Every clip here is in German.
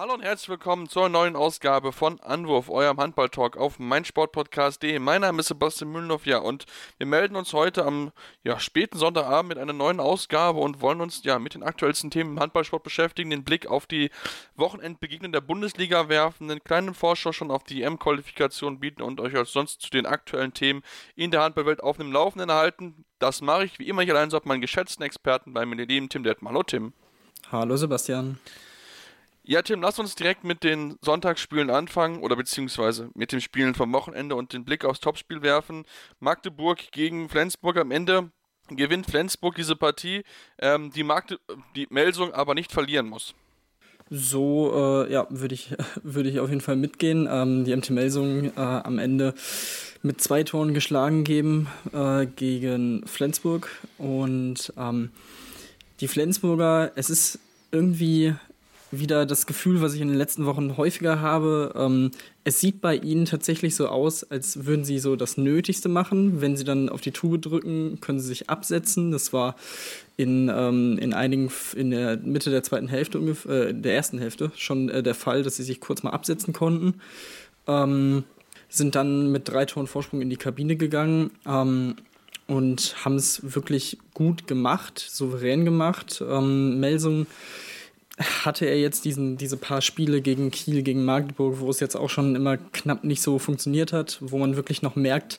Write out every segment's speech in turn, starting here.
Hallo und herzlich willkommen zur neuen Ausgabe von Anwurf, eurem Handball-Talk auf meinsportpodcast.de. Mein Name ist Sebastian Mühlenhoff, ja, und wir melden uns heute am ja, späten Sonntagabend mit einer neuen Ausgabe und wollen uns ja mit den aktuellsten Themen im Handballsport beschäftigen, den Blick auf die Wochenendbegegnungen der Bundesliga werfen, einen kleinen Vorschau schon auf die EM-Qualifikation bieten und euch als sonst zu den aktuellen Themen in der Handballwelt auf dem Laufenden erhalten. Das mache ich wie immer hier allein so auf meinen geschätzten Experten bei mir, lieben Tim Detmann. Hallo Tim. Hallo Sebastian. Ja, Tim, lass uns direkt mit den Sonntagsspielen anfangen oder beziehungsweise mit den Spielen vom Wochenende und den Blick aufs Topspiel werfen. Magdeburg gegen Flensburg am Ende gewinnt Flensburg diese Partie, ähm, die, Magde die Melsung aber nicht verlieren muss. So, äh, ja, würde ich, würd ich auf jeden Fall mitgehen. Ähm, die MT Melsung äh, am Ende mit zwei Toren geschlagen geben äh, gegen Flensburg. Und ähm, die Flensburger, es ist irgendwie wieder das Gefühl, was ich in den letzten Wochen häufiger habe. Ähm, es sieht bei ihnen tatsächlich so aus, als würden sie so das Nötigste machen. Wenn sie dann auf die Tube drücken, können sie sich absetzen. Das war in, ähm, in einigen, in der Mitte der zweiten Hälfte, äh, der ersten Hälfte schon äh, der Fall, dass sie sich kurz mal absetzen konnten. Ähm, sind dann mit drei Toren Vorsprung in die Kabine gegangen ähm, und haben es wirklich gut gemacht, souverän gemacht. Ähm, Melsung hatte er jetzt diesen, diese paar Spiele gegen Kiel, gegen Magdeburg, wo es jetzt auch schon immer knapp nicht so funktioniert hat, wo man wirklich noch merkt,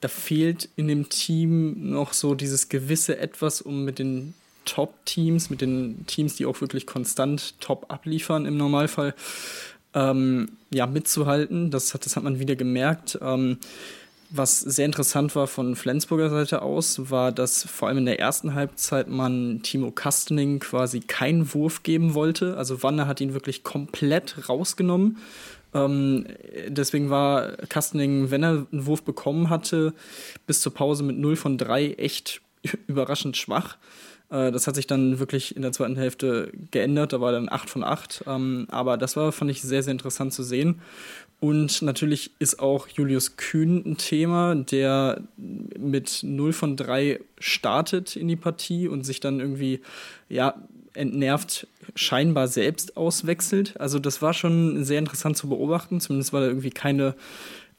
da fehlt in dem Team noch so dieses gewisse Etwas, um mit den Top-Teams, mit den Teams, die auch wirklich konstant top abliefern im Normalfall, ähm, ja, mitzuhalten. Das hat, das hat man wieder gemerkt. Ähm, was sehr interessant war von Flensburger Seite aus, war, dass vor allem in der ersten Halbzeit man Timo Kastening quasi keinen Wurf geben wollte. Also Wanne hat ihn wirklich komplett rausgenommen. Ähm, deswegen war Kastening, wenn er einen Wurf bekommen hatte, bis zur Pause mit 0 von 3 echt überraschend schwach. Äh, das hat sich dann wirklich in der zweiten Hälfte geändert. Da war dann 8 von 8. Ähm, aber das war, fand ich, sehr, sehr interessant zu sehen. Und natürlich ist auch Julius Kühn ein Thema, der mit 0 von 3 startet in die Partie und sich dann irgendwie, ja, entnervt scheinbar selbst auswechselt. Also das war schon sehr interessant zu beobachten. Zumindest war da irgendwie keine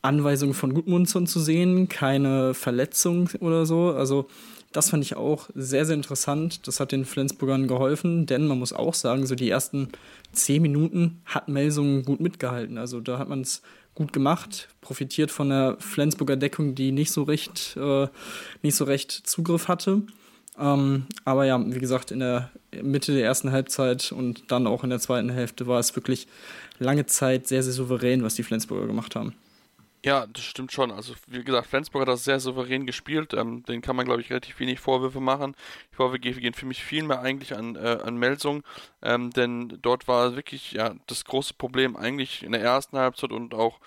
Anweisung von Gudmundsson zu sehen, keine Verletzung oder so. Also das fand ich auch sehr, sehr interessant. Das hat den Flensburgern geholfen, denn man muss auch sagen, so die ersten zehn Minuten hat Melsungen gut mitgehalten. Also da hat man es gut gemacht, profitiert von der Flensburger Deckung, die nicht so recht, äh, nicht so recht Zugriff hatte. Ähm, aber ja, wie gesagt, in der Mitte der ersten Halbzeit und dann auch in der zweiten Hälfte war es wirklich lange Zeit sehr, sehr souverän, was die Flensburger gemacht haben. Ja, das stimmt schon. Also, wie gesagt, Flensburg hat das sehr souverän gespielt. Ähm, den kann man, glaube ich, relativ wenig Vorwürfe machen. Die Vorwürfe gehen für mich viel mehr eigentlich an, äh, an Melsung, ähm, denn dort war wirklich ja, das große Problem eigentlich in der ersten Halbzeit und auch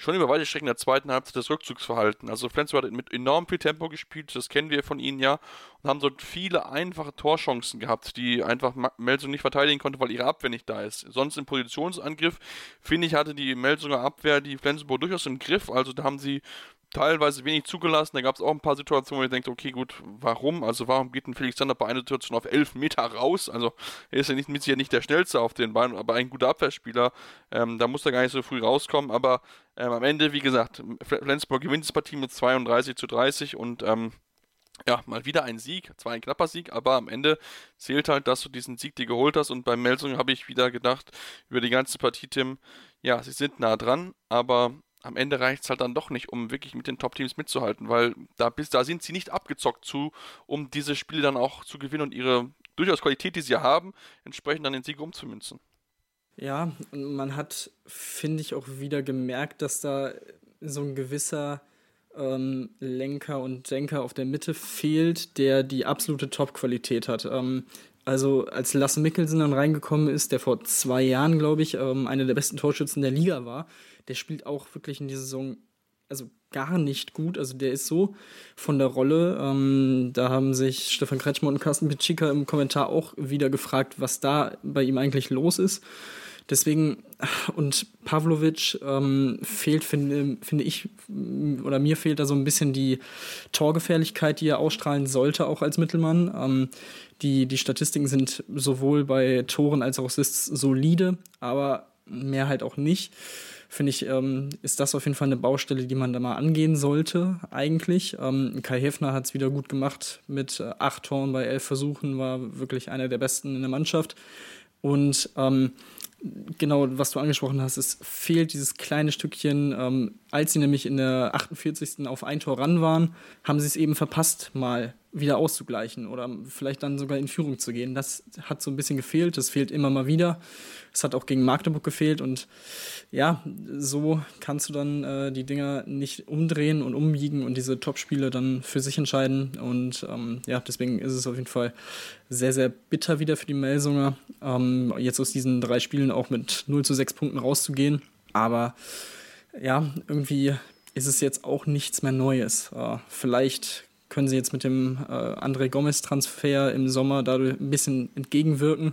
schon über weite Strecken der zweiten Halbzeit das Rückzugsverhalten. Also Flensburg hat mit enorm viel Tempo gespielt, das kennen wir von ihnen ja, und haben dort viele einfache Torchancen gehabt, die einfach Melsung nicht verteidigen konnte, weil ihre Abwehr nicht da ist. Sonst im Positionsangriff, finde ich, hatte die Melsunger Abwehr die Flensburg durchaus im Griff. Also da haben sie teilweise wenig zugelassen. Da gab es auch ein paar Situationen, wo ich denke, okay, gut, warum? Also warum geht ein Felix Sander bei einer Situation auf 11 Meter raus? Also er ist ja nicht, mit sicher nicht der schnellste auf den Beinen, aber ein guter Abwehrspieler. Ähm, da muss er gar nicht so früh rauskommen. Aber ähm, am Ende, wie gesagt, Flensburg gewinnt das Partie mit 32 zu 30 und ähm, ja, mal wieder ein Sieg, zwar ein knapper Sieg, aber am Ende zählt halt, dass du diesen Sieg dir geholt hast. Und beim Melsung habe ich wieder gedacht, über die ganze Partie, Tim, ja, sie sind nah dran, aber am Ende reicht es halt dann doch nicht, um wirklich mit den Top-Teams mitzuhalten, weil da, bis, da sind sie nicht abgezockt zu, um diese Spiele dann auch zu gewinnen und ihre durchaus Qualität, die sie haben, entsprechend dann den Sieg umzumünzen. Ja, man hat, finde ich, auch wieder gemerkt, dass da so ein gewisser ähm, Lenker und Denker auf der Mitte fehlt, der die absolute Top-Qualität hat. Ähm, also als Lasse Mikkelsen dann reingekommen ist, der vor zwei Jahren, glaube ich, ähm, einer der besten Torschützen der Liga war, der spielt auch wirklich in dieser Saison also gar nicht gut. Also der ist so von der Rolle. Ähm, da haben sich Stefan Kretschmer und Carsten Pitschika im Kommentar auch wieder gefragt, was da bei ihm eigentlich los ist. Deswegen, und Pavlovic ähm, fehlt, finde, finde ich, oder mir fehlt da so ein bisschen die Torgefährlichkeit, die er ausstrahlen sollte, auch als Mittelmann. Ähm, die, die Statistiken sind sowohl bei Toren als auch Assists solide, aber mehr halt auch nicht finde ich, ähm, ist das auf jeden Fall eine Baustelle, die man da mal angehen sollte, eigentlich. Ähm, Kai Hefner hat es wieder gut gemacht mit äh, acht Toren bei elf Versuchen, war wirklich einer der besten in der Mannschaft. Und ähm, genau, was du angesprochen hast, es fehlt dieses kleine Stückchen. Ähm, als sie nämlich in der 48. auf ein Tor ran waren, haben sie es eben verpasst, mal wieder auszugleichen oder vielleicht dann sogar in Führung zu gehen. Das hat so ein bisschen gefehlt, das fehlt immer mal wieder. Es hat auch gegen Magdeburg gefehlt und ja, so kannst du dann äh, die Dinger nicht umdrehen und umbiegen und diese Top-Spiele dann für sich entscheiden. Und ähm, ja, deswegen ist es auf jeden Fall sehr, sehr bitter wieder für die Melsunger, ähm, jetzt aus diesen drei Spielen auch mit 0 zu 6 Punkten rauszugehen. Aber ja, irgendwie ist es jetzt auch nichts mehr Neues. Äh, vielleicht können sie jetzt mit dem äh, André Gomez-Transfer im Sommer dadurch ein bisschen entgegenwirken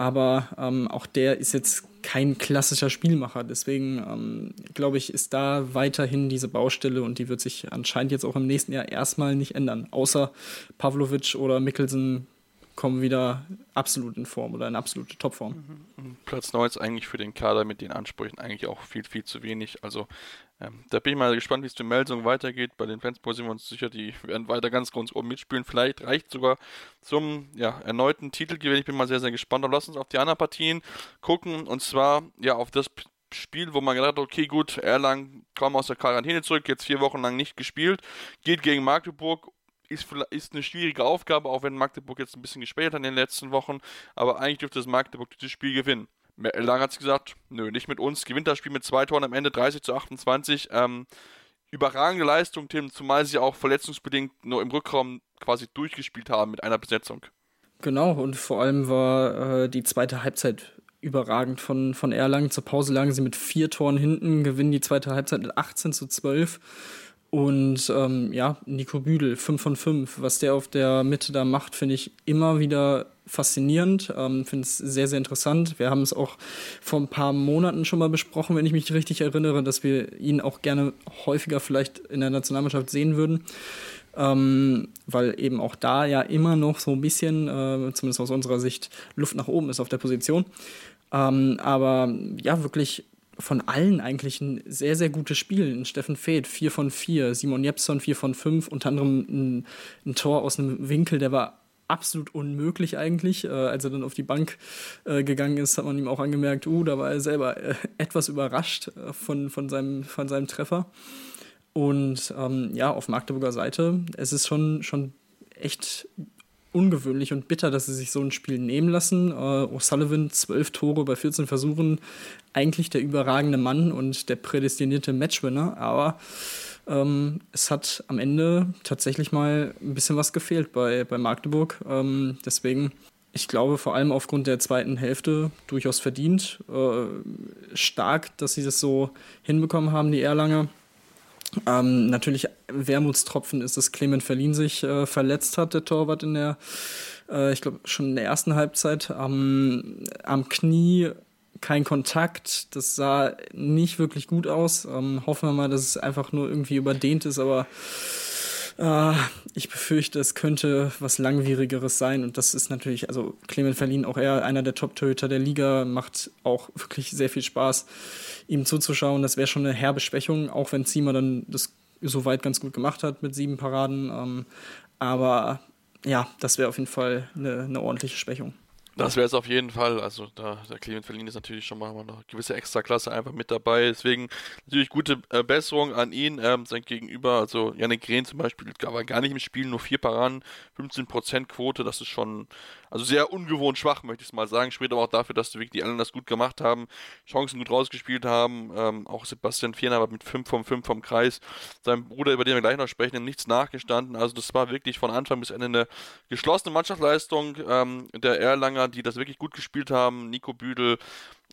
aber ähm, auch der ist jetzt kein klassischer Spielmacher. Deswegen ähm, glaube ich, ist da weiterhin diese Baustelle und die wird sich anscheinend jetzt auch im nächsten Jahr erstmal nicht ändern. Außer Pavlovic oder Mikkelsen kommen wieder absolut in Form oder in absolute Topform. Mhm. Mhm. Platz 9 ist eigentlich für den Kader mit den Ansprüchen eigentlich auch viel, viel zu wenig. Also ähm, da bin ich mal gespannt, wie es mit Melsung weitergeht. Bei den Flensburg sind wir uns sicher, die werden weiter ganz ganz oben mitspielen. Vielleicht reicht sogar zum ja, erneuten Titelgewinn. Ich bin mal sehr, sehr gespannt. Aber lass uns auf die anderen Partien gucken. Und zwar ja auf das Spiel, wo man gedacht hat, okay, gut, Erlangen kam aus der Quarantäne zurück, jetzt vier Wochen lang nicht gespielt, geht gegen Magdeburg ist, ist eine schwierige Aufgabe, auch wenn Magdeburg jetzt ein bisschen gespielt hat in den letzten Wochen. Aber eigentlich dürfte das Magdeburg dieses Spiel gewinnen. Lang hat es gesagt, nö, nicht mit uns. Gewinnt das Spiel mit zwei Toren am Ende, 30 zu 28. Ähm, überragende Leistung, Tim, zumal sie auch verletzungsbedingt nur im Rückraum quasi durchgespielt haben mit einer Besetzung. Genau, und vor allem war äh, die zweite Halbzeit überragend von, von Erlangen. Zur Pause lagen sie mit vier Toren hinten, gewinnen die zweite Halbzeit mit 18 zu 12. Und ähm, ja, Nico Büdel, 5 von 5. Was der auf der Mitte da macht, finde ich immer wieder faszinierend. Ähm, finde es sehr, sehr interessant. Wir haben es auch vor ein paar Monaten schon mal besprochen, wenn ich mich richtig erinnere, dass wir ihn auch gerne häufiger vielleicht in der Nationalmannschaft sehen würden. Ähm, weil eben auch da ja immer noch so ein bisschen, äh, zumindest aus unserer Sicht, Luft nach oben ist auf der Position. Ähm, aber ja, wirklich von allen eigentlich ein sehr, sehr gutes Spiel. Steffen Feeth, 4 von 4, Simon Jepson, 4 von 5, unter anderem ein, ein, Tor aus einem Winkel, der war absolut unmöglich eigentlich. Äh, als er dann auf die Bank äh, gegangen ist, hat man ihm auch angemerkt, uh, da war er selber äh, etwas überrascht äh, von, von, seinem, von seinem Treffer. Und ähm, ja, auf Magdeburger Seite, es ist schon, schon echt ungewöhnlich und bitter, dass sie sich so ein Spiel nehmen lassen. Äh, O'Sullivan, zwölf Tore bei 14 Versuchen, eigentlich der überragende Mann und der prädestinierte Matchwinner, aber ähm, es hat am Ende tatsächlich mal ein bisschen was gefehlt bei, bei Magdeburg. Ähm, deswegen, ich glaube, vor allem aufgrund der zweiten Hälfte durchaus verdient. Äh, stark, dass sie das so hinbekommen haben, die Erlanger. Ähm, natürlich Wermutstropfen ist, dass Clement Verlin sich äh, verletzt hat, der Torwart in der, äh, ich glaube, schon in der ersten Halbzeit am, am Knie kein Kontakt. Das sah nicht wirklich gut aus. Ähm, hoffen wir mal, dass es einfach nur irgendwie überdehnt ist, aber äh, ich befürchte, es könnte was Langwierigeres sein. Und das ist natürlich, also Clement Verlin, auch er einer der Top-Torhüter der Liga, macht auch wirklich sehr viel Spaß, ihm zuzuschauen. Das wäre schon eine herbe Schwächung, auch wenn Ziemer dann das soweit ganz gut gemacht hat mit sieben Paraden. Ähm, aber ja, das wäre auf jeden Fall eine, eine ordentliche Schwächung. Das wäre es auf jeden Fall. Also da der Clement Verlin ist natürlich schon mal eine gewisse Extraklasse einfach mit dabei. Deswegen natürlich gute äh, Besserung an ihn, ähm, sein Gegenüber. Also Janik Green zum Beispiel war gar nicht im Spiel, nur vier Paraden, 15% Quote. Das ist schon also sehr ungewohnt schwach, möchte ich es mal sagen. Spricht aber auch dafür, dass wirklich die anderen das gut gemacht haben, Chancen gut rausgespielt haben. Ähm, auch Sebastian Vierner mit 5 vom 5 vom Kreis. Sein Bruder, über den wir gleich noch sprechen, nichts nachgestanden. Also das war wirklich von Anfang bis Ende eine geschlossene Mannschaftsleistung ähm, der Erlanger, die das wirklich gut gespielt haben. Nico Büdel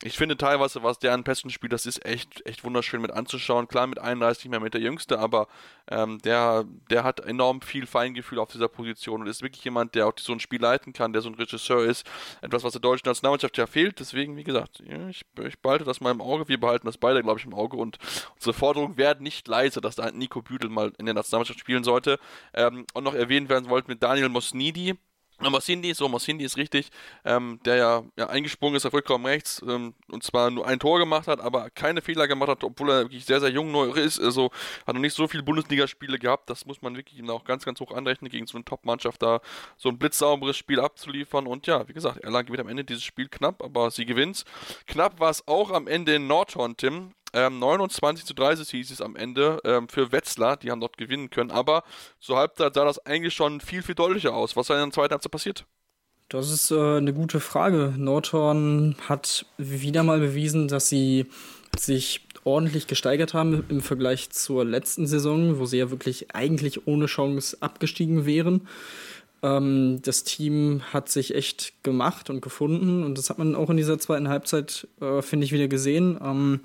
ich finde teilweise, was der an Pässen spielt, das ist echt, echt wunderschön mit anzuschauen. Klar, mit 31 nicht mehr mit der Jüngste, aber ähm, der, der hat enorm viel Feingefühl auf dieser Position und ist wirklich jemand, der auch so ein Spiel leiten kann, der so ein Regisseur ist. Etwas, was der deutschen Nationalmannschaft ja fehlt. Deswegen, wie gesagt, ich, ich behalte das mal im Auge. Wir behalten das beide, glaube ich, im Auge und unsere Forderungen werden nicht leise, dass da Nico Büdel mal in der Nationalmannschaft spielen sollte. Ähm, und noch erwähnt werden wollte mit Daniel Mosnidi Mosindi, so Mosindi ist richtig, ähm, der ja, ja, eingesprungen ist auf Rückraum rechts ähm, und zwar nur ein Tor gemacht hat, aber keine Fehler gemacht hat, obwohl er wirklich sehr, sehr jung neu ist. Also hat noch nicht so viele Bundesligaspiele gehabt. Das muss man wirklich ihm auch ganz, ganz hoch anrechnen, gegen so eine Top-Mannschaft da so ein blitzsauberes Spiel abzuliefern. Und ja, wie gesagt, Erlangen gewinnt am Ende dieses Spiel knapp, aber sie gewinnt. Knapp war es auch am Ende in Nordhorn, Tim. Ähm, 29 zu 30 hieß es am Ende ähm, für Wetzlar, die haben dort gewinnen können. Aber zur Halbzeit sah das eigentlich schon viel, viel deutlicher aus. Was ist in der zweiten Halbzeit passiert? Das ist äh, eine gute Frage. Nordhorn hat wieder mal bewiesen, dass sie sich ordentlich gesteigert haben im Vergleich zur letzten Saison, wo sie ja wirklich eigentlich ohne Chance abgestiegen wären. Ähm, das Team hat sich echt gemacht und gefunden und das hat man auch in dieser zweiten Halbzeit, äh, finde ich, wieder gesehen. Ähm,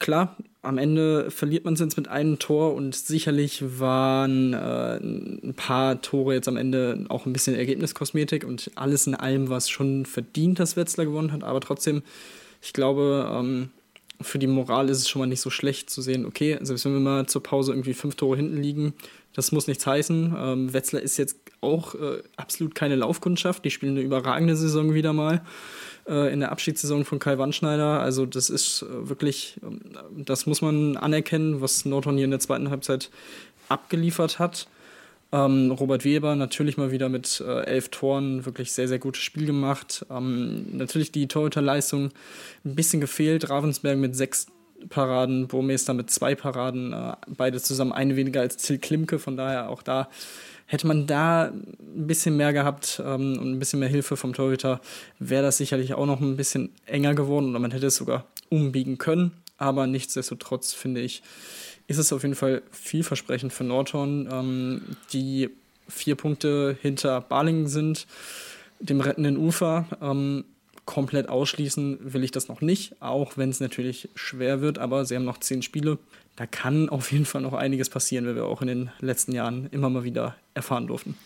klar, am Ende verliert man es jetzt mit einem Tor und sicherlich waren äh, ein paar Tore jetzt am Ende auch ein bisschen Ergebniskosmetik und alles in allem war es schon verdient, dass Wetzlar gewonnen hat, aber trotzdem, ich glaube, ähm, für die Moral ist es schon mal nicht so schlecht zu sehen, okay, selbst wenn wir mal zur Pause irgendwie fünf Tore hinten liegen, das muss nichts heißen. Ähm, Wetzlar ist jetzt auch äh, absolut keine Laufkundschaft, die spielen eine überragende Saison wieder mal äh, in der Abschiedssaison von Kai Wandschneider. Also das ist äh, wirklich, ähm, das muss man anerkennen, was Nordhorn hier in der zweiten Halbzeit abgeliefert hat. Ähm, Robert Weber natürlich mal wieder mit äh, elf Toren wirklich sehr, sehr gutes Spiel gemacht. Ähm, natürlich die Torhüterleistung ein bisschen gefehlt. Ravensberg mit sechs Paraden, Burmeister mit zwei Paraden, äh, beide zusammen eine weniger als Till Klimke. Von daher auch da Hätte man da ein bisschen mehr gehabt ähm, und ein bisschen mehr Hilfe vom Torhüter, wäre das sicherlich auch noch ein bisschen enger geworden oder man hätte es sogar umbiegen können. Aber nichtsdestotrotz finde ich, ist es auf jeden Fall vielversprechend für Nordhorn, ähm, die vier Punkte hinter Balingen sind, dem rettenden Ufer. Ähm, komplett ausschließen will ich das noch nicht, auch wenn es natürlich schwer wird, aber sie haben noch zehn Spiele. Da kann auf jeden Fall noch einiges passieren, wie wir auch in den letzten Jahren immer mal wieder erfahren durften.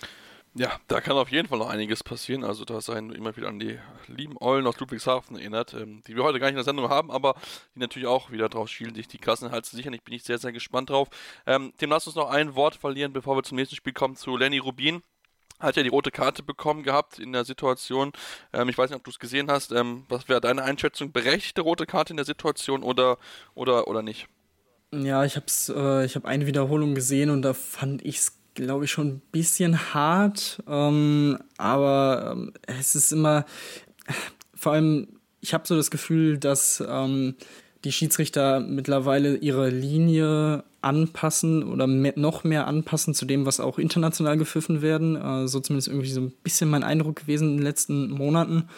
Ja, da kann auf jeden Fall noch einiges passieren. Also da seien immer wieder an die lieben Eulen aus Ludwigshafen erinnert, ähm, die wir heute gar nicht in der Sendung haben, aber die natürlich auch wieder drauf schielen, sich die Klassenhalt zu sichern. Ich bin ich sehr, sehr gespannt drauf. Ähm, Tim, lass uns noch ein Wort verlieren, bevor wir zum nächsten Spiel kommen, zu Lenny Rubin hat ja die rote Karte bekommen gehabt in der Situation. Ähm, ich weiß nicht, ob du es gesehen hast. Ähm, was wäre deine Einschätzung? Berechtigte rote Karte in der Situation oder, oder, oder nicht? Ja, ich habe äh, hab eine Wiederholung gesehen und da fand ich es, glaube ich, schon ein bisschen hart. Ähm, aber ähm, es ist immer, vor allem, ich habe so das Gefühl, dass ähm, die Schiedsrichter mittlerweile ihre Linie anpassen oder mehr, noch mehr anpassen zu dem, was auch international gepfiffen werden. Äh, so zumindest irgendwie so ein bisschen mein Eindruck gewesen in den letzten Monaten,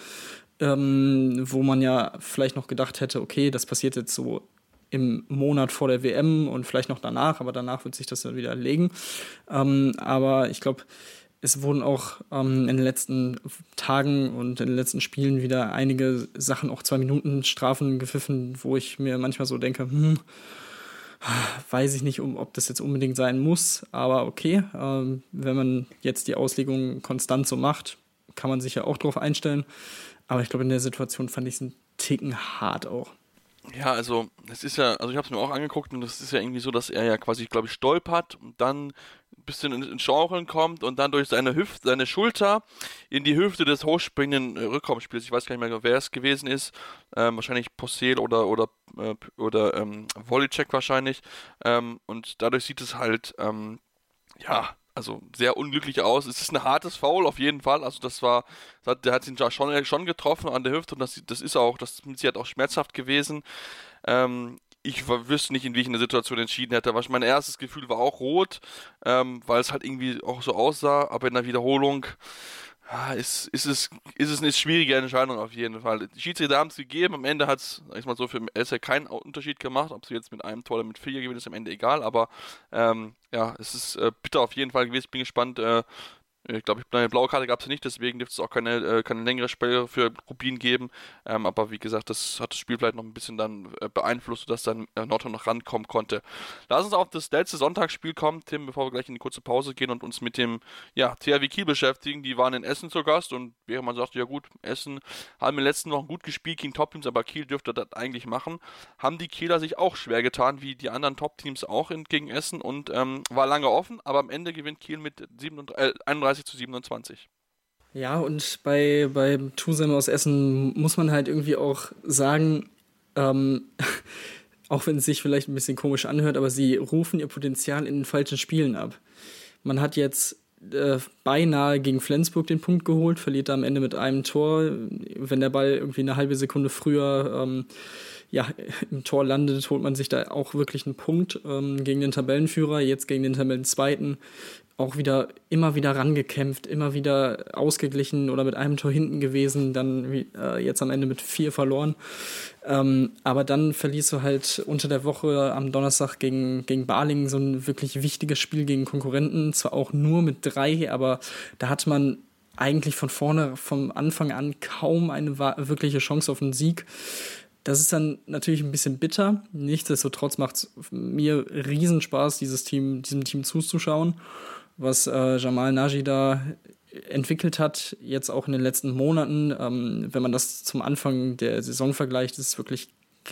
ähm, wo man ja vielleicht noch gedacht hätte, okay, das passiert jetzt so im Monat vor der WM und vielleicht noch danach, aber danach wird sich das dann wieder legen. Ähm, aber ich glaube, es wurden auch ähm, in den letzten Tagen und in den letzten Spielen wieder einige Sachen, auch zwei Minuten Strafen gepfiffen, wo ich mir manchmal so denke, hm, weiß ich nicht, ob das jetzt unbedingt sein muss, aber okay, ähm, wenn man jetzt die Auslegung konstant so macht, kann man sich ja auch drauf einstellen. Aber ich glaube, in der Situation fand ich es einen Ticken hart auch. Ja, also es ist ja, also ich habe es mir auch angeguckt und es ist ja irgendwie so, dass er ja quasi, glaube ich, stolpert und dann ein bisschen ins Schaukeln kommt und dann durch seine Hüfte, seine Schulter in die Hüfte des hochspringenden äh, Rückraumspiels, ich weiß gar nicht mehr, wer es gewesen ist, ähm, wahrscheinlich Postel oder oder äh, oder ähm, Volleycheck wahrscheinlich. Ähm, und dadurch sieht es halt ähm, ja also sehr unglücklich aus. Es ist ein hartes Foul auf jeden Fall. Also das war, der hat ihn schon, schon getroffen an der Hüfte und das, das ist auch, das ist halt auch schmerzhaft gewesen. Ähm, ich wüsste nicht, in der Situation entschieden hätte. Aber mein erstes Gefühl war auch rot, ähm, weil es halt irgendwie auch so aussah. Aber in der Wiederholung ja, ist, ist, es, ist es eine schwierige Entscheidung auf jeden Fall. Die Schiedsrichter haben es gegeben. Am Ende hat es, ich mal so, für Elsa keinen Unterschied gemacht. Ob sie jetzt mit einem Tor oder mit vier gewinnen, ist am Ende egal. Aber ähm, ja, es ist äh, bitter auf jeden Fall gewesen. Bin gespannt, äh, Ich glaube, eine blaue Karte gab es nicht, deswegen dürfte es auch keine, äh, keine längere Sperre für Rubin geben. Ähm, aber wie gesagt, das hat das Spiel vielleicht noch ein bisschen dann äh, beeinflusst, sodass dann äh, Nordhorn noch rankommen konnte. Lass uns auf das letzte Sonntagsspiel kommen, Tim, bevor wir gleich in die kurze Pause gehen und uns mit dem ja, THW Kiel beschäftigen. Die waren in Essen zu Gast und während man sagt, ja gut, Essen haben in den letzten Wochen gut gespielt gegen Top-Teams, aber Kiel dürfte das eigentlich machen, haben die Kieler sich auch schwer getan, wie die anderen Top-Teams auch in, gegen Essen und ähm, war lange offen, aber am Ende gewinnt Kiel mit 37, äh, 31 zu 27. Ja, und bei, bei Tusem aus Essen muss man halt irgendwie auch sagen, ähm, auch wenn es sich vielleicht ein bisschen komisch anhört, aber sie rufen ihr Potenzial in den falschen Spielen ab. Man hat jetzt äh, beinahe gegen Flensburg den Punkt geholt, verliert am Ende mit einem Tor. Wenn der Ball irgendwie eine halbe Sekunde früher ähm, ja, im Tor landet, holt man sich da auch wirklich einen Punkt ähm, gegen den Tabellenführer, jetzt gegen den Tabellenzweiten auch wieder immer wieder rangekämpft, immer wieder ausgeglichen oder mit einem Tor hinten gewesen, dann äh, jetzt am Ende mit vier verloren. Ähm, aber dann verließ du halt unter der Woche am Donnerstag gegen, gegen Balingen so ein wirklich wichtiges Spiel gegen Konkurrenten, zwar auch nur mit drei, aber da hat man eigentlich von vorne, vom Anfang an kaum eine wirkliche Chance auf einen Sieg. Das ist dann natürlich ein bisschen bitter. Nichtsdestotrotz macht es mir Riesenspaß, dieses Team, diesem Team zuzuschauen was äh, Jamal Naji da entwickelt hat, jetzt auch in den letzten Monaten. Ähm, wenn man das zum Anfang der Saison vergleicht, ist es wirklich,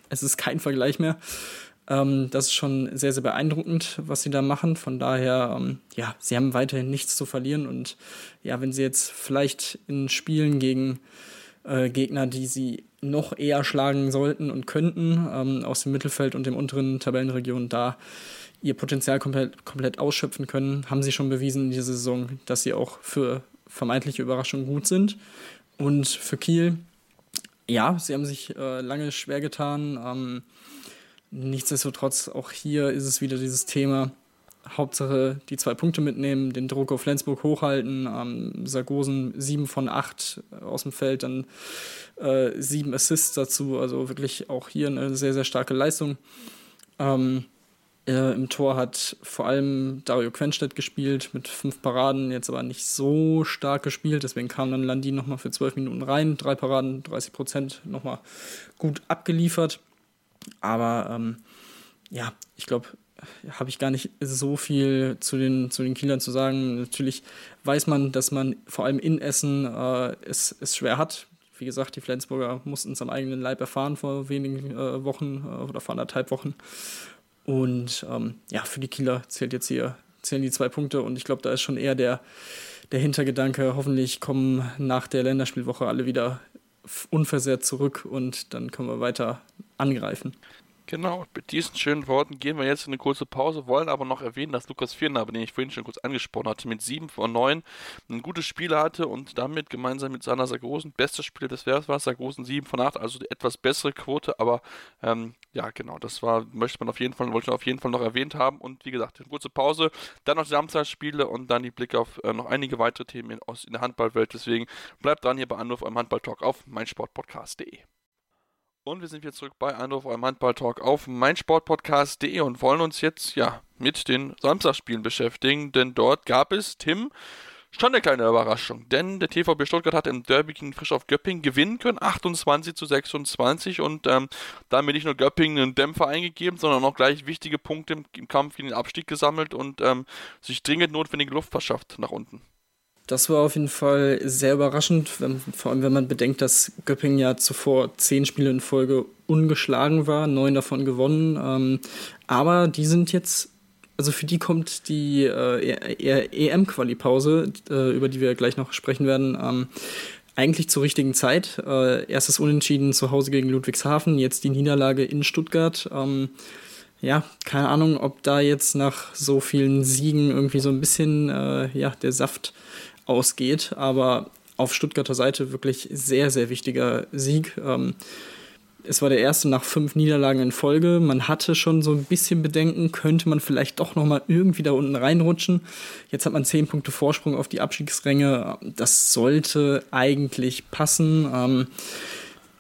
es ist kein Vergleich mehr. Ähm, das ist schon sehr, sehr beeindruckend, was sie da machen. Von daher, ähm, ja, sie haben weiterhin nichts zu verlieren. Und ja, wenn sie jetzt vielleicht in Spielen gegen äh, Gegner, die sie noch eher schlagen sollten und könnten, ähm, aus dem Mittelfeld und dem unteren Tabellenregion da ihr Potenzial komplett, komplett ausschöpfen können, haben sie schon bewiesen in dieser Saison, dass sie auch für vermeintliche Überraschungen gut sind. Und für Kiel, ja, sie haben sich äh, lange schwer getan. Ähm, nichtsdestotrotz, auch hier ist es wieder dieses Thema. Hauptsache die zwei Punkte mitnehmen, den Druck auf Flensburg hochhalten, ähm, Sargosen sieben von acht aus dem Feld, dann äh, sieben Assists dazu, also wirklich auch hier eine sehr, sehr starke Leistung. Ähm, äh, Im Tor hat vor allem Dario Quenstedt gespielt mit fünf Paraden, jetzt aber nicht so stark gespielt. Deswegen kam dann Landin nochmal für zwölf Minuten rein. Drei Paraden, 30 Prozent nochmal gut abgeliefert. Aber ähm, ja, ich glaube, habe ich gar nicht so viel zu den, zu den Kielern zu sagen. Natürlich weiß man, dass man vor allem in Essen äh, es, es schwer hat. Wie gesagt, die Flensburger mussten es am eigenen Leib erfahren vor wenigen äh, Wochen äh, oder vor anderthalb Wochen. Und ähm, ja, für die Kieler zählt jetzt hier, zählen die zwei Punkte und ich glaube, da ist schon eher der, der Hintergedanke, hoffentlich kommen nach der Länderspielwoche alle wieder unversehrt zurück und dann können wir weiter angreifen. Genau, mit diesen schönen Worten gehen wir jetzt in eine kurze Pause, wollen aber noch erwähnen, dass Lukas Viernabe, den ich vorhin schon kurz angesprochen hatte, mit 7 von 9 ein gutes Spiel hatte und damit gemeinsam mit Sana Sargosen bestes Spiel des Jahres war. Sargosen 7 von 8, also die etwas bessere Quote, aber ähm, ja, genau, das war, möchte man auf jeden Fall, wollte man auf jeden Fall noch erwähnt haben und wie gesagt, eine kurze Pause, dann noch die Samstagsspiele und dann die Blicke auf äh, noch einige weitere Themen in, aus, in der Handballwelt. Deswegen bleibt dran hier bei Anruf am Handballtalk auf meinsportpodcast.de. Und wir sind wieder zurück bei Anruf eurem Handball-Talk auf meinsportpodcast.de und wollen uns jetzt ja mit den Samstagsspielen beschäftigen, denn dort gab es, Tim, schon eine kleine Überraschung, denn der TVB Stuttgart hat im Derby gegen Frisch auf Göpping gewinnen können, 28 zu 26 und ähm, damit nicht nur Göpping einen Dämpfer eingegeben, sondern auch gleich wichtige Punkte im, im Kampf gegen den Abstieg gesammelt und ähm, sich dringend notwendige Luft verschafft nach unten. Das war auf jeden Fall sehr überraschend, wenn, vor allem wenn man bedenkt, dass Göppingen ja zuvor zehn Spiele in Folge ungeschlagen war, neun davon gewonnen. Ähm, aber die sind jetzt, also für die kommt die äh, EM-Quali-Pause, äh, über die wir gleich noch sprechen werden, ähm, eigentlich zur richtigen Zeit. Äh, erstes Unentschieden zu Hause gegen Ludwigshafen, jetzt die Niederlage in Stuttgart. Ähm, ja, keine Ahnung, ob da jetzt nach so vielen Siegen irgendwie so ein bisschen äh, ja, der Saft ausgeht. Aber auf Stuttgarter Seite wirklich sehr, sehr wichtiger Sieg. Ähm, es war der erste nach fünf Niederlagen in Folge. Man hatte schon so ein bisschen Bedenken, könnte man vielleicht doch noch mal irgendwie da unten reinrutschen. Jetzt hat man zehn Punkte Vorsprung auf die Abstiegsränge. Das sollte eigentlich passen. Ähm,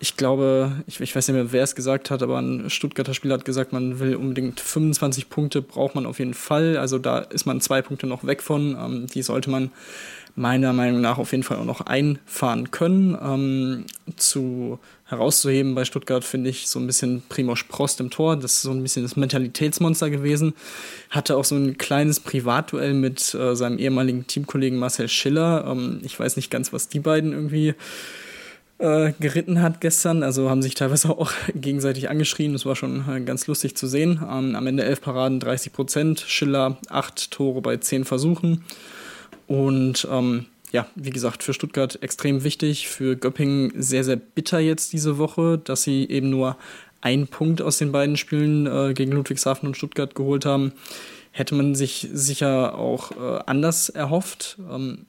ich glaube, ich, ich, weiß nicht mehr, wer es gesagt hat, aber ein Stuttgarter Spieler hat gesagt, man will unbedingt 25 Punkte, braucht man auf jeden Fall. Also da ist man zwei Punkte noch weg von. Ähm, die sollte man meiner Meinung nach auf jeden Fall auch noch einfahren können. Ähm, zu herauszuheben bei Stuttgart finde ich so ein bisschen Primoz Prost im Tor. Das ist so ein bisschen das Mentalitätsmonster gewesen. Hatte auch so ein kleines Privatduell mit äh, seinem ehemaligen Teamkollegen Marcel Schiller. Ähm, ich weiß nicht ganz, was die beiden irgendwie äh, geritten hat gestern. Also haben sich teilweise auch gegenseitig angeschrien. Das war schon äh, ganz lustig zu sehen. Ähm, am Ende elf Paraden, 30 Prozent. Schiller acht Tore bei zehn Versuchen. Und ähm, ja, wie gesagt, für Stuttgart extrem wichtig. Für Göppingen sehr, sehr bitter jetzt diese Woche, dass sie eben nur einen Punkt aus den beiden Spielen äh, gegen Ludwigshafen und Stuttgart geholt haben. Hätte man sich sicher auch äh, anders erhofft. Ähm,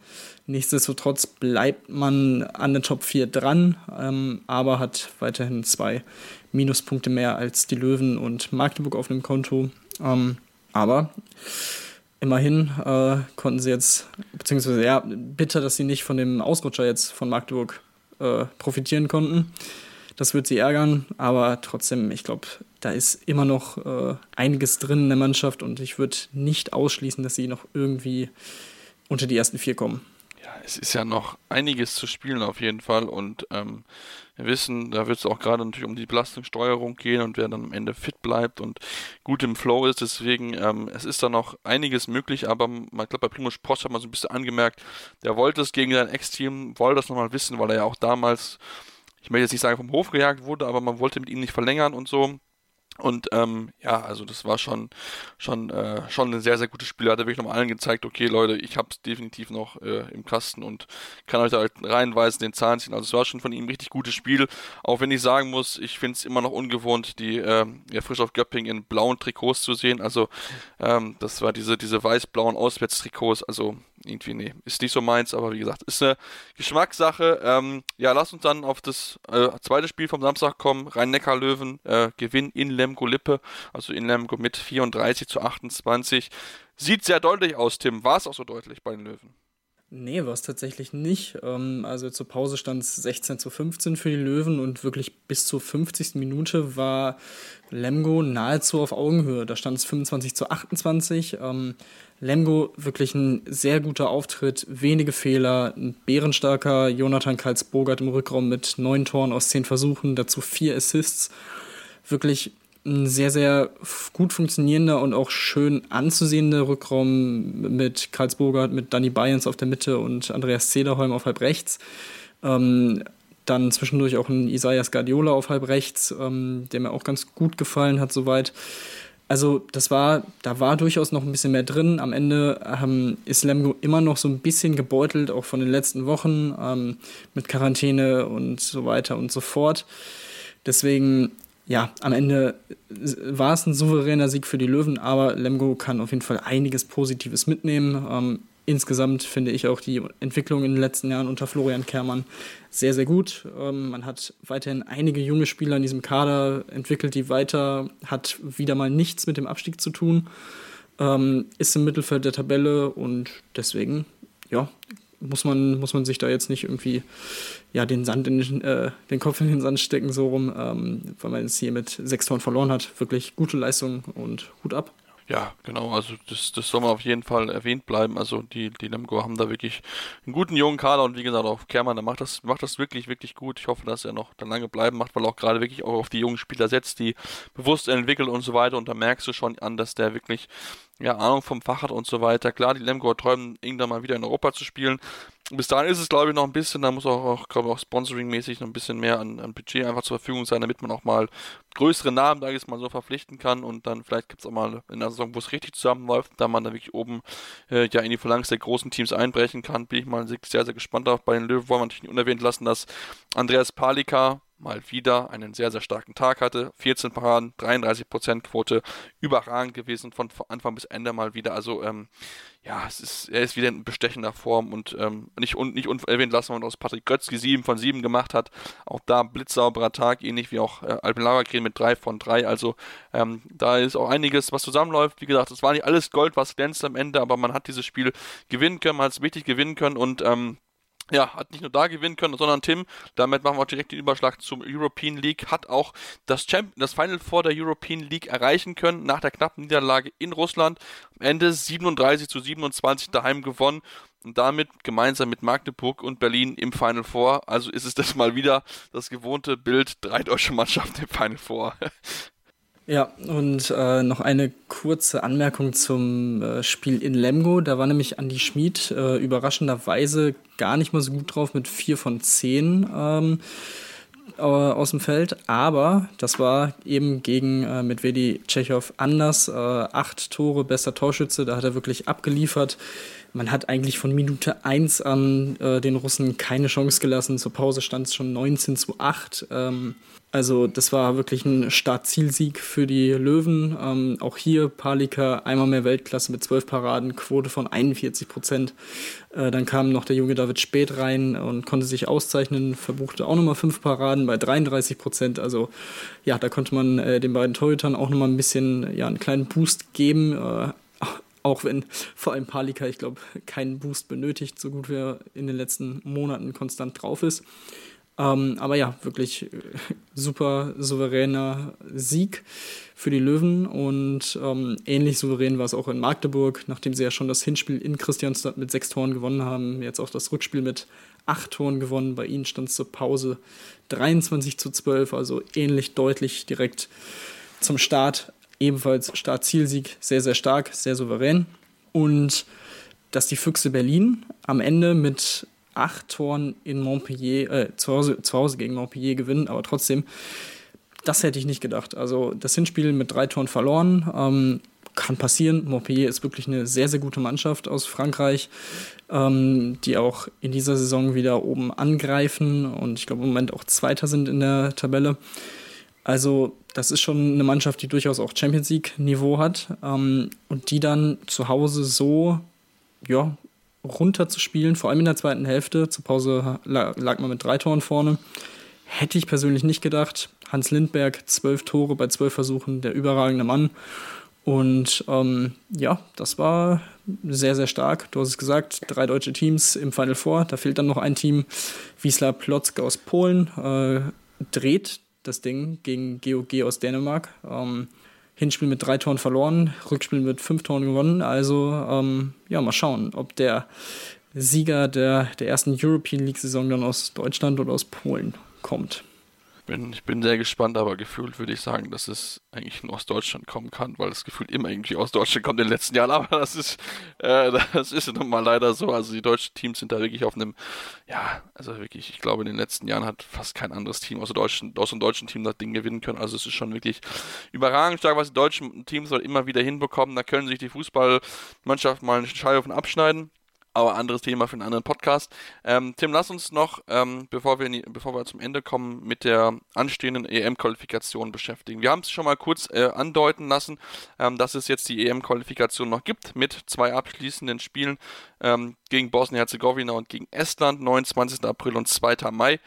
Nichtsdestotrotz bleibt man an der Top 4 dran, ähm, aber hat weiterhin zwei Minuspunkte mehr als die Löwen und Magdeburg auf dem Konto. Ähm, aber immerhin äh, konnten sie jetzt, beziehungsweise ja, bitter, dass sie nicht von dem Ausrutscher jetzt von Magdeburg äh, profitieren konnten. Das wird sie ärgern, aber trotzdem, ich glaube, da ist immer noch äh, einiges drin in der Mannschaft und ich würde nicht ausschließen, dass sie noch irgendwie unter die ersten vier kommen es ist ja noch einiges zu spielen auf jeden Fall und ähm, wir wissen, da wird es auch gerade natürlich um die Belastungssteuerung gehen und wer dann am Ende fit bleibt und gut im Flow ist. Deswegen, ähm, es ist da noch einiges möglich, aber man glaube, bei Primus Post hat man so ein bisschen angemerkt, der wollte es gegen sein Ex-Team, wollte das nochmal wissen, weil er ja auch damals, ich möchte jetzt nicht sagen vom Hof gejagt wurde, aber man wollte mit ihm nicht verlängern und so. Und ähm, ja, also das war schon schon äh, schon ein sehr sehr gutes Spiel. Hat er wirklich nochmal allen gezeigt, okay Leute, ich hab's definitiv noch äh, im Kasten und kann euch da halt reinweisen, den Zahn ziehen. Also es war schon von ihm ein richtig gutes Spiel. Auch wenn ich sagen muss, ich finde es immer noch ungewohnt, die äh, ja, frisch auf Göpping in blauen Trikots zu sehen. Also ähm, das war diese diese weiß-blauen Auswärtstrikots. Also irgendwie, nee, ist nicht so meins, aber wie gesagt, ist eine Geschmackssache. Ähm, ja, lass uns dann auf das äh, zweite Spiel vom Samstag kommen. Rhein-Neckar-Löwen äh, Gewinn in Lemgo-Lippe, also in Lemgo mit 34 zu 28. Sieht sehr deutlich aus, Tim. War es auch so deutlich bei den Löwen? Nee, war es tatsächlich nicht. Ähm, also zur Pause stand es 16 zu 15 für die Löwen und wirklich bis zur 50. Minute war Lemgo nahezu auf Augenhöhe. Da stand es 25 zu 28. Ähm, Lemgo wirklich ein sehr guter Auftritt, wenige Fehler, ein bärenstarker Jonathan Karlsbogert im Rückraum mit neun Toren aus zehn Versuchen, dazu vier Assists. Wirklich ein sehr, sehr gut funktionierender und auch schön anzusehender Rückraum mit Karlsbogert, mit Danny Bayens auf der Mitte und Andreas Zederholm auf halb rechts. Ähm, dann zwischendurch auch ein Isaias Guardiola auf halb rechts, ähm, der mir auch ganz gut gefallen hat soweit. Also das war, da war durchaus noch ein bisschen mehr drin. Am Ende ähm, ist Lemgo immer noch so ein bisschen gebeutelt, auch von den letzten Wochen ähm, mit Quarantäne und so weiter und so fort. Deswegen, ja, am Ende war es ein souveräner Sieg für die Löwen, aber Lemgo kann auf jeden Fall einiges Positives mitnehmen. Ähm, insgesamt finde ich auch die Entwicklung in den letzten Jahren unter Florian Kermann sehr, sehr gut. Ähm, man hat weiterhin einige junge Spieler in diesem Kader entwickelt, die weiter, hat wieder mal nichts mit dem Abstieg zu tun, ähm, ist im Mittelfeld der Tabelle und deswegen, ja, muss man, muss man sich da jetzt nicht irgendwie ja, den Sand in äh, den Kopf in den Sand stecken, so rum, ähm, weil man jetzt hier mit sechs Toren verloren hat. Wirklich gute Leistung und Hut ab. Ja, genau, also das, das soll man auf jeden Fall erwähnt bleiben. Also die, die Lemgo haben da wirklich einen guten jungen Kader und wie gesagt auch Kermann, der macht das, macht das wirklich, wirklich gut. Ich hoffe, dass er noch dann lange bleiben macht, weil er auch gerade wirklich auch auf die jungen Spieler setzt, die bewusst entwickelt und so weiter. Und da merkst du schon an, dass der wirklich ja, Ahnung vom Fach hat und so weiter. Klar, die Lemgo träumen, irgendwann mal wieder in Europa zu spielen. Bis dahin ist es, glaube ich, noch ein bisschen, da muss auch, auch glaube ich, auch sponsoring-mäßig noch ein bisschen mehr an, an, Budget einfach zur Verfügung sein, damit man auch mal größere Namen, da jetzt mal so verpflichten kann und dann vielleicht gibt es auch mal in der Saison, wo es richtig zusammenläuft, da man da wirklich oben äh, ja in die Phalanx der großen Teams einbrechen kann, bin ich mal sehr, sehr gespannt darauf. Bei den Löwen wollen wir natürlich nicht unerwähnt lassen, dass Andreas Palika mal wieder einen sehr, sehr starken Tag hatte. 14 Paraden, 33% Quote, überragend gewesen von Anfang bis Ende mal wieder. Also, ähm, ja, es ist, er ist wieder in bestechender Form und ähm, nicht, un, nicht unerwähnt lassen, was aus Patrick Götzki 7 von 7 gemacht hat. Auch da blitzsauberer Tag, ähnlich wie auch äh, Alpen Lagergren mit 3 von 3. Also, ähm, da ist auch einiges, was zusammenläuft. Wie gesagt, es war nicht alles Gold, was glänzt am Ende, aber man hat dieses Spiel gewinnen können, man hat es wichtig gewinnen können und, ähm, ja, hat nicht nur da gewinnen können, sondern Tim, damit machen wir auch direkt den Überschlag zum European League, hat auch das, Champion, das Final Four der European League erreichen können, nach der knappen Niederlage in Russland. Am Ende 37 zu 27 daheim gewonnen und damit gemeinsam mit Magdeburg und Berlin im Final Four. Also ist es das mal wieder das gewohnte Bild, drei deutsche Mannschaften im Final Four. Ja, und äh, noch eine kurze Anmerkung zum äh, Spiel in Lemgo. Da war nämlich Andi Schmid äh, überraschenderweise gar nicht mal so gut drauf mit 4 von 10 ähm, aus dem Feld. Aber das war eben gegen äh, Medvedi Tschechow anders. Äh, acht Tore, bester Torschütze, da hat er wirklich abgeliefert. Man hat eigentlich von Minute 1 an äh, den Russen keine Chance gelassen. Zur Pause stand es schon 19 zu 8. Ähm, also das war wirklich ein Start-Zielsieg für die Löwen. Ähm, auch hier Palika einmal mehr Weltklasse mit 12 Paraden, Quote von 41 Prozent. Äh, dann kam noch der junge David Spät rein und konnte sich auszeichnen, verbuchte auch nochmal 5 Paraden bei 33 Prozent. Also ja, da konnte man äh, den beiden Torhütern auch nochmal ein bisschen, ja, einen kleinen Boost geben. Äh, auch wenn vor allem Palika, ich glaube, keinen Boost benötigt, so gut wie er in den letzten Monaten konstant drauf ist. Ähm, aber ja, wirklich äh, super souveräner Sieg für die Löwen und ähm, ähnlich souverän war es auch in Magdeburg, nachdem sie ja schon das Hinspiel in Christianstadt mit sechs Toren gewonnen haben, jetzt auch das Rückspiel mit acht Toren gewonnen. Bei ihnen stand es zur Pause 23 zu 12, also ähnlich deutlich direkt zum Start. Ebenfalls Start-Zielsieg, sehr, sehr stark, sehr souverän. Und dass die Füchse Berlin am Ende mit acht Toren in Montpellier, äh, zu, Hause, zu Hause gegen Montpellier gewinnen, aber trotzdem, das hätte ich nicht gedacht. Also das Hinspiel mit drei Toren verloren, ähm, kann passieren. Montpellier ist wirklich eine sehr, sehr gute Mannschaft aus Frankreich, ähm, die auch in dieser Saison wieder oben angreifen und ich glaube im Moment auch Zweiter sind in der Tabelle. Also das ist schon eine Mannschaft, die durchaus auch Champions League-Niveau hat ähm, und die dann zu Hause so ja, runter zu spielen, vor allem in der zweiten Hälfte. Zur Pause lag, lag man mit drei Toren vorne. Hätte ich persönlich nicht gedacht. Hans Lindberg, zwölf Tore bei zwölf Versuchen, der überragende Mann. Und ähm, ja, das war sehr, sehr stark. Du hast es gesagt, drei deutsche Teams im Final Four. Da fehlt dann noch ein Team. Wiesla Plotzk aus Polen äh, dreht das Ding gegen GOG aus Dänemark. Ähm, Hinspiel mit drei Toren verloren, Rückspiel mit fünf Toren gewonnen. Also ähm, ja, mal schauen, ob der Sieger der, der ersten European League-Saison dann aus Deutschland oder aus Polen kommt bin, ich bin sehr gespannt, aber gefühlt würde ich sagen, dass es eigentlich nur aus Deutschland kommen kann, weil es gefühlt immer irgendwie aus Deutschland kommt in den letzten Jahren. Aber das ist, äh, das ist nun mal leider so. Also die deutschen Teams sind da wirklich auf einem, ja, also wirklich, ich glaube, in den letzten Jahren hat fast kein anderes Team aus, deutschen, aus dem deutschen Team das Ding gewinnen können. Also es ist schon wirklich überragend stark, was die deutschen Teams halt immer wieder hinbekommen. Da können sich die Fußballmannschaft mal eine Scheibe von abschneiden aber anderes Thema für einen anderen Podcast. Ähm, Tim, lass uns noch, ähm, bevor, wir die, bevor wir zum Ende kommen, mit der anstehenden EM-Qualifikation beschäftigen. Wir haben es schon mal kurz äh, andeuten lassen, ähm, dass es jetzt die EM-Qualifikation noch gibt mit zwei abschließenden Spielen ähm, gegen Bosnien-Herzegowina und gegen Estland, 29. April und 2. Mai.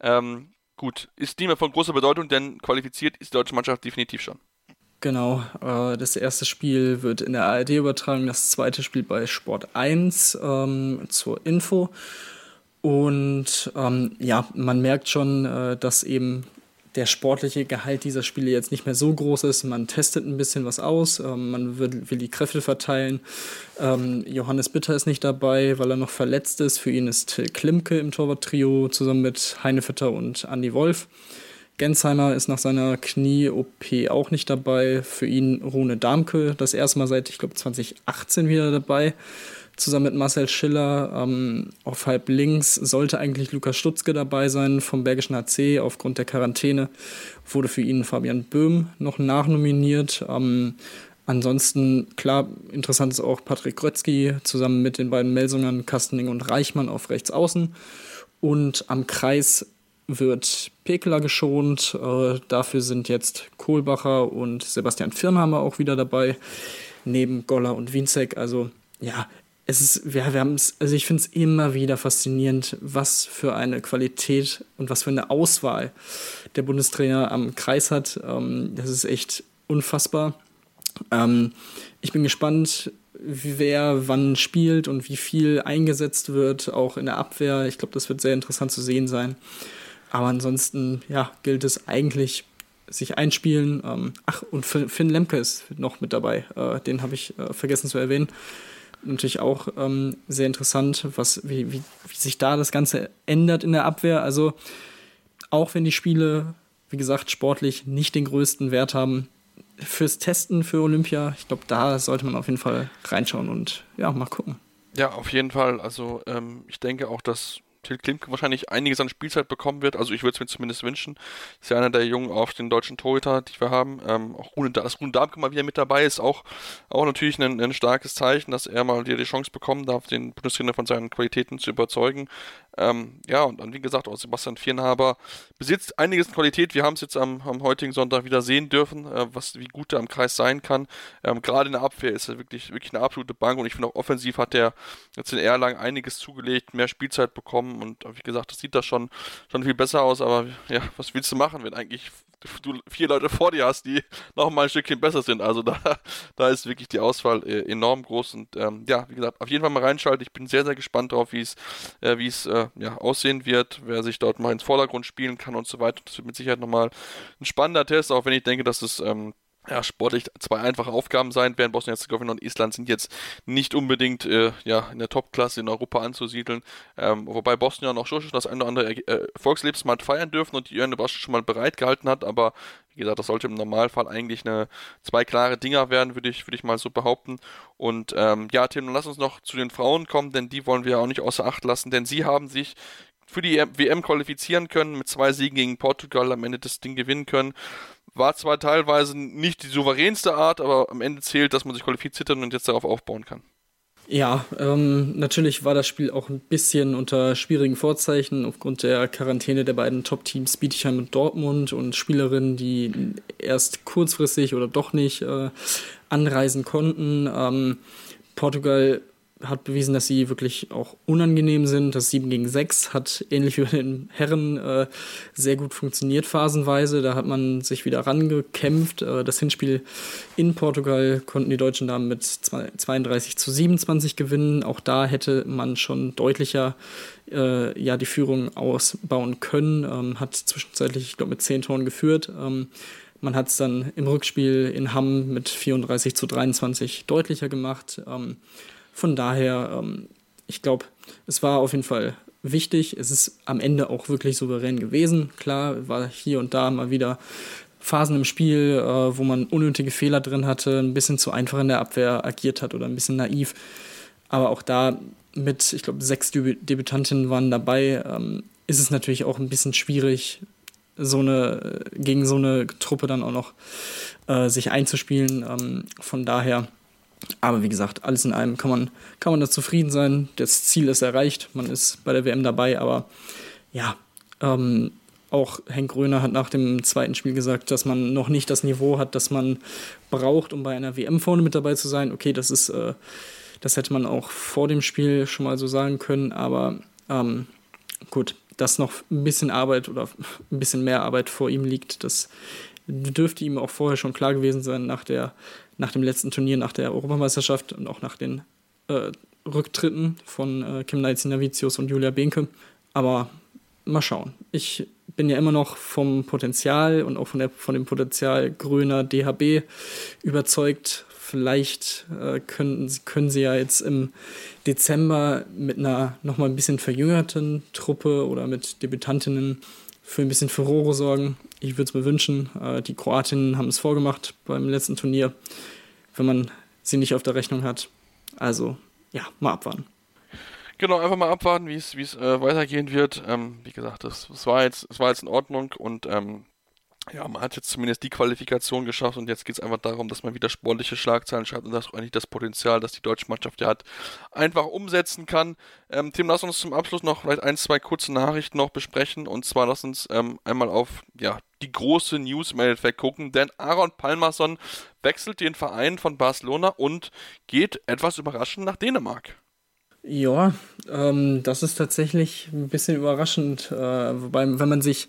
Ähm, gut, ist nicht mehr von großer Bedeutung, denn qualifiziert ist die deutsche Mannschaft definitiv schon. Genau, äh, das erste Spiel wird in der ARD übertragen, das zweite Spiel bei Sport 1 ähm, zur Info. Und ähm, ja, man merkt schon, äh, dass eben der sportliche Gehalt dieser Spiele jetzt nicht mehr so groß ist. Man testet ein bisschen was aus, ähm, man will, will, die Kräfte verteilen. Ähm, Johannes Bitter ist nicht dabei, weil er noch verletzt ist. Für ihn ist Till Klimke im Torwarttrio zusammen mit Heinefitter und Andy Wolf. Gensheimer ist nach seiner Knie-OP auch nicht dabei. Für ihn Rune Darmke, das erste Mal seit, ich glaube, 2018 wieder dabei. Zusammen mit Marcel Schiller ähm, auf halb links sollte eigentlich Lukas Stutzke dabei sein vom Bergischen HC. Aufgrund der Quarantäne wurde für ihn Fabian Böhm noch nachnominiert. Ähm, ansonsten, klar, interessant ist auch Patrick Grötzky zusammen mit den beiden Melsungern Kastening und Reichmann auf rechts außen. Und am Kreis wird Pekela geschont. Äh, dafür sind jetzt Kohlbacher und Sebastian Firnhammer auch wieder dabei, neben Goller und Winzek. Also ja, es ist, wir, wir haben es, also ich finde es immer wieder faszinierend, was für eine Qualität und was für eine Auswahl der Bundestrainer am Kreis hat. Ähm, das ist echt unfassbar. Ähm, ich bin gespannt, wer wann spielt und wie viel eingesetzt wird, auch in der Abwehr. Ich glaube, das wird sehr interessant zu sehen sein. Aber ansonsten, ja, gilt es eigentlich, sich einspielen. Ähm, ach, und Finn Lemke ist noch mit dabei. Äh, den habe ich äh, vergessen zu erwähnen. Natürlich auch ähm, sehr interessant, was, wie, wie, wie sich da das Ganze ändert in der Abwehr. Also, auch wenn die Spiele, wie gesagt, sportlich nicht den größten Wert haben, fürs Testen für Olympia, ich glaube, da sollte man auf jeden Fall reinschauen und ja, mal gucken. Ja, auf jeden Fall. Also ähm, ich denke auch, dass Till Klimke wahrscheinlich einiges an Spielzeit bekommen wird. Also ich würde es mir zumindest wünschen. Ist ja einer der jungen auf den deutschen Torhüter, die wir haben. Ähm, auch Rune, dass Rune Darmke mal wieder mit dabei ist, auch, auch natürlich ein, ein starkes Zeichen, dass er mal wieder die Chance bekommen darf, den Bundestrainer von seinen Qualitäten zu überzeugen. Ähm, ja, und dann, wie gesagt, auch Sebastian Viernhaber besitzt einiges an Qualität. Wir haben es jetzt am, am, heutigen Sonntag wieder sehen dürfen, äh, was, wie gut er am Kreis sein kann. Ähm, Gerade in der Abwehr ist er wirklich, wirklich eine absolute Bank und ich finde auch offensiv hat er jetzt in Erlangen einiges zugelegt, mehr Spielzeit bekommen und wie gesagt, das sieht da schon, schon viel besser aus, aber ja, was willst du machen, wenn eigentlich du vier Leute vor dir hast, die noch mal ein Stückchen besser sind. Also da, da ist wirklich die Auswahl äh, enorm groß und ähm, ja, wie gesagt, auf jeden Fall mal reinschalten. Ich bin sehr, sehr gespannt drauf, wie es äh, es äh, ja, aussehen wird, wer sich dort mal ins Vordergrund spielen kann und so weiter. Das wird mit Sicherheit nochmal ein spannender Test, auch wenn ich denke, dass es ähm, ja, sportlich zwei einfache Aufgaben sein werden. Bosnien-Herzegowina und Island sind jetzt nicht unbedingt äh, ja, in der Top-Klasse in Europa anzusiedeln. Ähm, wobei Bosnien auch schon das eine oder andere äh, feiern dürfen und die Jörn Basch schon mal bereit gehalten hat. Aber wie gesagt, das sollte im Normalfall eigentlich eine, zwei klare Dinger werden, würde ich, würde ich mal so behaupten. Und ähm, ja, Tim, lass uns noch zu den Frauen kommen, denn die wollen wir ja auch nicht außer Acht lassen, denn sie haben sich für die WM qualifizieren können, mit zwei Siegen gegen Portugal am Ende das Ding gewinnen können. War zwar teilweise nicht die souveränste Art, aber am Ende zählt, dass man sich qualifiziert hat und jetzt darauf aufbauen kann. Ja, ähm, natürlich war das Spiel auch ein bisschen unter schwierigen Vorzeichen aufgrund der Quarantäne der beiden Top-Teams Bietigheim und Dortmund und Spielerinnen, die erst kurzfristig oder doch nicht äh, anreisen konnten. Ähm, Portugal hat bewiesen, dass sie wirklich auch unangenehm sind. Das 7 gegen 6 hat ähnlich wie bei den Herren äh, sehr gut funktioniert phasenweise. Da hat man sich wieder rangekämpft. Äh, das Hinspiel in Portugal konnten die deutschen Damen mit 32 zu 27 gewinnen. Auch da hätte man schon deutlicher äh, ja, die Führung ausbauen können. Ähm, hat zwischenzeitlich, ich glaube, mit 10 Toren geführt. Ähm, man hat es dann im Rückspiel in Hamm mit 34 zu 23 deutlicher gemacht. Ähm, von daher, ähm, ich glaube, es war auf jeden Fall wichtig. Es ist am Ende auch wirklich souverän gewesen. Klar, war hier und da mal wieder Phasen im Spiel, äh, wo man unnötige Fehler drin hatte, ein bisschen zu einfach in der Abwehr agiert hat oder ein bisschen naiv. Aber auch da mit, ich glaube, sechs Debütantinnen waren dabei, ähm, ist es natürlich auch ein bisschen schwierig, so eine, gegen so eine Truppe dann auch noch äh, sich einzuspielen. Ähm, von daher aber wie gesagt, alles in allem kann man, kann man da zufrieden sein. Das Ziel ist erreicht, man ist bei der WM dabei, aber ja, ähm, auch Henk Gröner hat nach dem zweiten Spiel gesagt, dass man noch nicht das Niveau hat, das man braucht, um bei einer WM vorne mit dabei zu sein. Okay, das ist, äh, das hätte man auch vor dem Spiel schon mal so sagen können, aber ähm, gut, dass noch ein bisschen Arbeit oder ein bisschen mehr Arbeit vor ihm liegt, das dürfte ihm auch vorher schon klar gewesen sein nach der nach dem letzten Turnier, nach der Europameisterschaft und auch nach den äh, Rücktritten von äh, Kim Navicius und Julia Behnke. Aber mal schauen. Ich bin ja immer noch vom Potenzial und auch von, der, von dem Potenzial grüner DHB überzeugt. Vielleicht äh, können, können sie ja jetzt im Dezember mit einer nochmal ein bisschen verjüngerten Truppe oder mit Debütantinnen für ein bisschen Furore sorgen. Ich würde es mir wünschen. Äh, die Kroatinnen haben es vorgemacht beim letzten Turnier, wenn man sie nicht auf der Rechnung hat. Also, ja, mal abwarten. Genau, einfach mal abwarten, wie es äh, weitergehen wird. Ähm, wie gesagt, das, war jetzt, war jetzt in Ordnung und ähm, ja, man hat jetzt zumindest die Qualifikation geschafft und jetzt geht es einfach darum, dass man wieder sportliche Schlagzeilen schreibt und das eigentlich das Potenzial, das die deutsche Mannschaft ja hat, einfach umsetzen kann. Ähm, Tim, lass uns zum Abschluss noch vielleicht ein, zwei kurze Nachrichten noch besprechen und zwar lass uns ähm, einmal auf ja, die große News im Endeffekt gucken, denn Aaron Palmerson wechselt den Verein von Barcelona und geht etwas überraschend nach Dänemark. Ja, ähm, das ist tatsächlich ein bisschen überraschend, äh, wobei, wenn man sich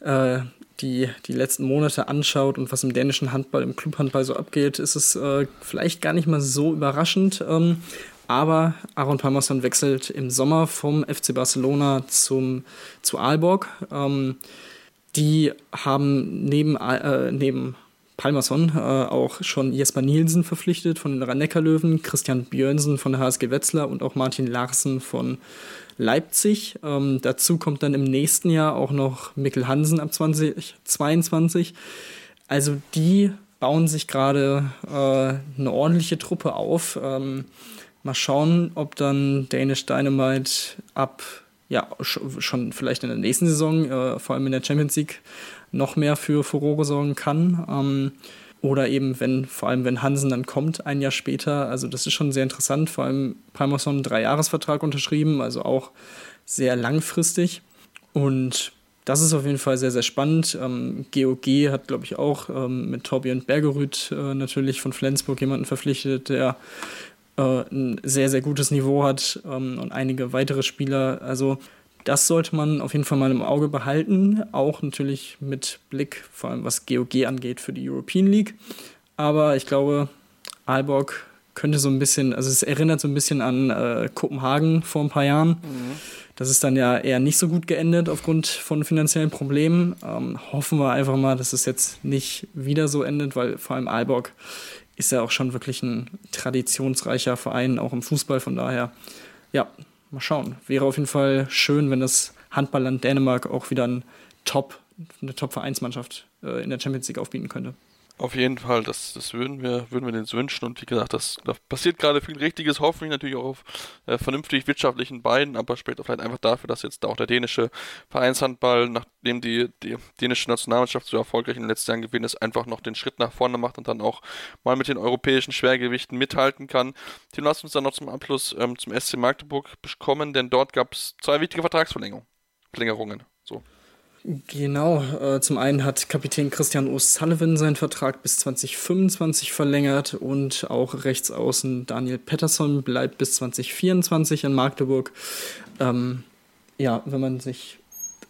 äh, die, die letzten Monate anschaut und was im dänischen Handball, im Clubhandball so abgeht, ist es äh, vielleicht gar nicht mal so überraschend. Ähm, aber Aaron Palmerson wechselt im Sommer vom FC Barcelona zum, zu Aalborg. Ähm, die haben neben, äh, neben Palmerson äh, auch schon Jesper Nielsen verpflichtet von den Rhein-Neckar-Löwen, Christian Björnsen von der HSG Wetzlar und auch Martin Larsen von Leipzig. Ähm, dazu kommt dann im nächsten Jahr auch noch Mikkel Hansen ab 2022. Also die bauen sich gerade äh, eine ordentliche Truppe auf. Ähm, mal schauen, ob dann Danish Dynamite ab ja schon vielleicht in der nächsten Saison, äh, vor allem in der Champions League, noch mehr für Furore sorgen kann. Ähm, oder eben, wenn, vor allem wenn Hansen dann kommt, ein Jahr später. Also das ist schon sehr interessant. Vor allem Palmerson einen Dreijahresvertrag unterschrieben, also auch sehr langfristig. Und das ist auf jeden Fall sehr, sehr spannend. Ähm, GOG hat, glaube ich, auch ähm, mit Torbjörn Bergerüth äh, natürlich von Flensburg jemanden verpflichtet, der ein sehr, sehr gutes Niveau hat ähm, und einige weitere Spieler. Also das sollte man auf jeden Fall mal im Auge behalten, auch natürlich mit Blick, vor allem was GOG angeht, für die European League. Aber ich glaube, Aalborg könnte so ein bisschen, also es erinnert so ein bisschen an äh, Kopenhagen vor ein paar Jahren. Mhm. Das ist dann ja eher nicht so gut geendet aufgrund von finanziellen Problemen. Ähm, hoffen wir einfach mal, dass es jetzt nicht wieder so endet, weil vor allem Aalborg ist ja auch schon wirklich ein traditionsreicher Verein, auch im Fußball. Von daher, ja, mal schauen. Wäre auf jeden Fall schön, wenn das Handballland Dänemark auch wieder ein Top, eine Top-Vereinsmannschaft äh, in der Champions League aufbieten könnte. Auf jeden Fall, das, das würden wir, würden wir uns wünschen. Und wie gesagt, das, da passiert gerade viel Richtiges, hoffentlich natürlich auch auf äh, vernünftig wirtschaftlichen Beinen, aber später vielleicht einfach dafür, dass jetzt auch der dänische Vereinshandball, nachdem die, die dänische Nationalmannschaft so erfolgreich in den letzten Jahren gewesen ist, einfach noch den Schritt nach vorne macht und dann auch mal mit den europäischen Schwergewichten mithalten kann. Tim, lass uns dann noch zum Abschluss ähm, zum SC Magdeburg kommen, denn dort gab es zwei wichtige Vertragsverlängerungen. Genau, äh, zum einen hat Kapitän Christian O'Sullivan seinen Vertrag bis 2025 verlängert und auch Rechtsaußen Daniel Pettersson bleibt bis 2024 in Magdeburg. Ähm, ja, wenn man sich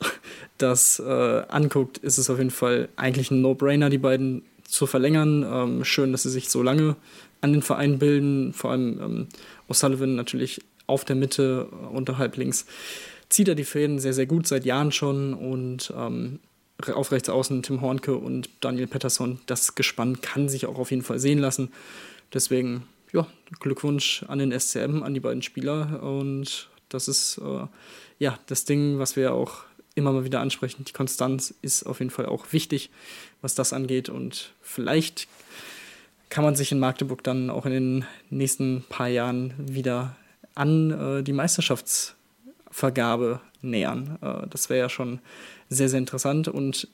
das äh, anguckt, ist es auf jeden Fall eigentlich ein No-Brainer, die beiden zu verlängern. Ähm, schön, dass sie sich so lange an den Verein bilden, vor allem ähm, O'Sullivan natürlich auf der Mitte, unterhalb links zieht er die Fäden sehr, sehr gut seit Jahren schon und ähm, auf rechts außen Tim Hornke und Daniel Pettersson, das Gespann kann sich auch auf jeden Fall sehen lassen. Deswegen, ja, Glückwunsch an den SCM, an die beiden Spieler und das ist äh, ja das Ding, was wir auch immer mal wieder ansprechen. Die Konstanz ist auf jeden Fall auch wichtig, was das angeht und vielleicht kann man sich in Magdeburg dann auch in den nächsten paar Jahren wieder an äh, die Meisterschafts- Vergabe nähern. Äh, das wäre ja schon sehr, sehr interessant und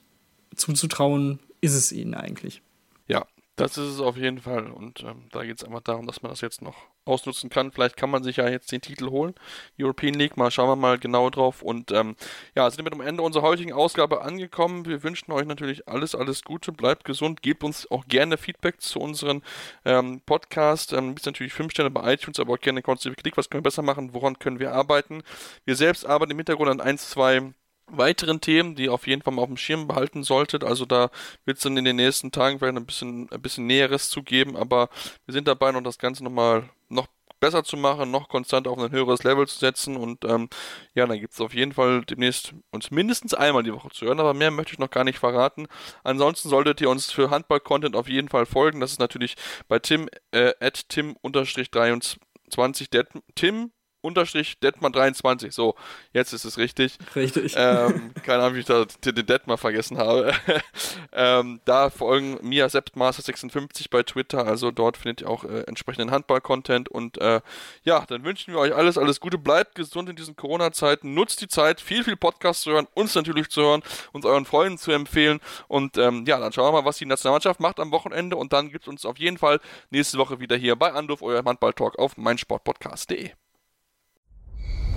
zuzutrauen ist es ihnen eigentlich. Ja, das ist es auf jeden Fall. Und ähm, da geht es einfach darum, dass man das jetzt noch ausnutzen kann. Vielleicht kann man sich ja jetzt den Titel holen. European League, mal schauen wir mal genau drauf. Und ähm, ja, sind wir am Ende unserer heutigen Ausgabe angekommen. Wir wünschen euch natürlich alles, alles Gute. Bleibt gesund. Gebt uns auch gerne Feedback zu unserem ähm, Podcast. Ähm, ist natürlich fünf Sterne bei iTunes, aber auch gerne konstruktive Kritik. Was können wir besser machen? Woran können wir arbeiten? Wir selbst arbeiten im Hintergrund an ein, zwei weiteren Themen, die ihr auf jeden Fall mal auf dem Schirm behalten solltet. Also da wird es dann in den nächsten Tagen vielleicht ein bisschen, ein bisschen Näheres zu geben, aber wir sind dabei, noch das Ganze nochmal noch besser zu machen, noch konstant auf ein höheres Level zu setzen und ähm, ja, dann gibt es auf jeden Fall demnächst uns mindestens einmal die Woche zu hören, aber mehr möchte ich noch gar nicht verraten. Ansonsten solltet ihr uns für Handball-Content auf jeden Fall folgen. Das ist natürlich bei Tim, äh, at Tim-23, Tim unterstrich Detmar23. So, jetzt ist es richtig. Richtig. Ähm, keine Ahnung, wie ich da den Detmar vergessen habe. ähm, da folgen mir Septmaster56 bei Twitter. Also dort findet ihr auch äh, entsprechenden Handball-Content. Und äh, ja, dann wünschen wir euch alles, alles Gute. Bleibt gesund in diesen Corona-Zeiten. Nutzt die Zeit, viel, viel Podcasts zu hören, uns natürlich zu hören, uns euren Freunden zu empfehlen. Und ähm, ja, dann schauen wir mal, was die Nationalmannschaft macht am Wochenende. Und dann gibt es uns auf jeden Fall nächste Woche wieder hier bei Anruf, euer Handball-Talk auf meinsportpodcast.de.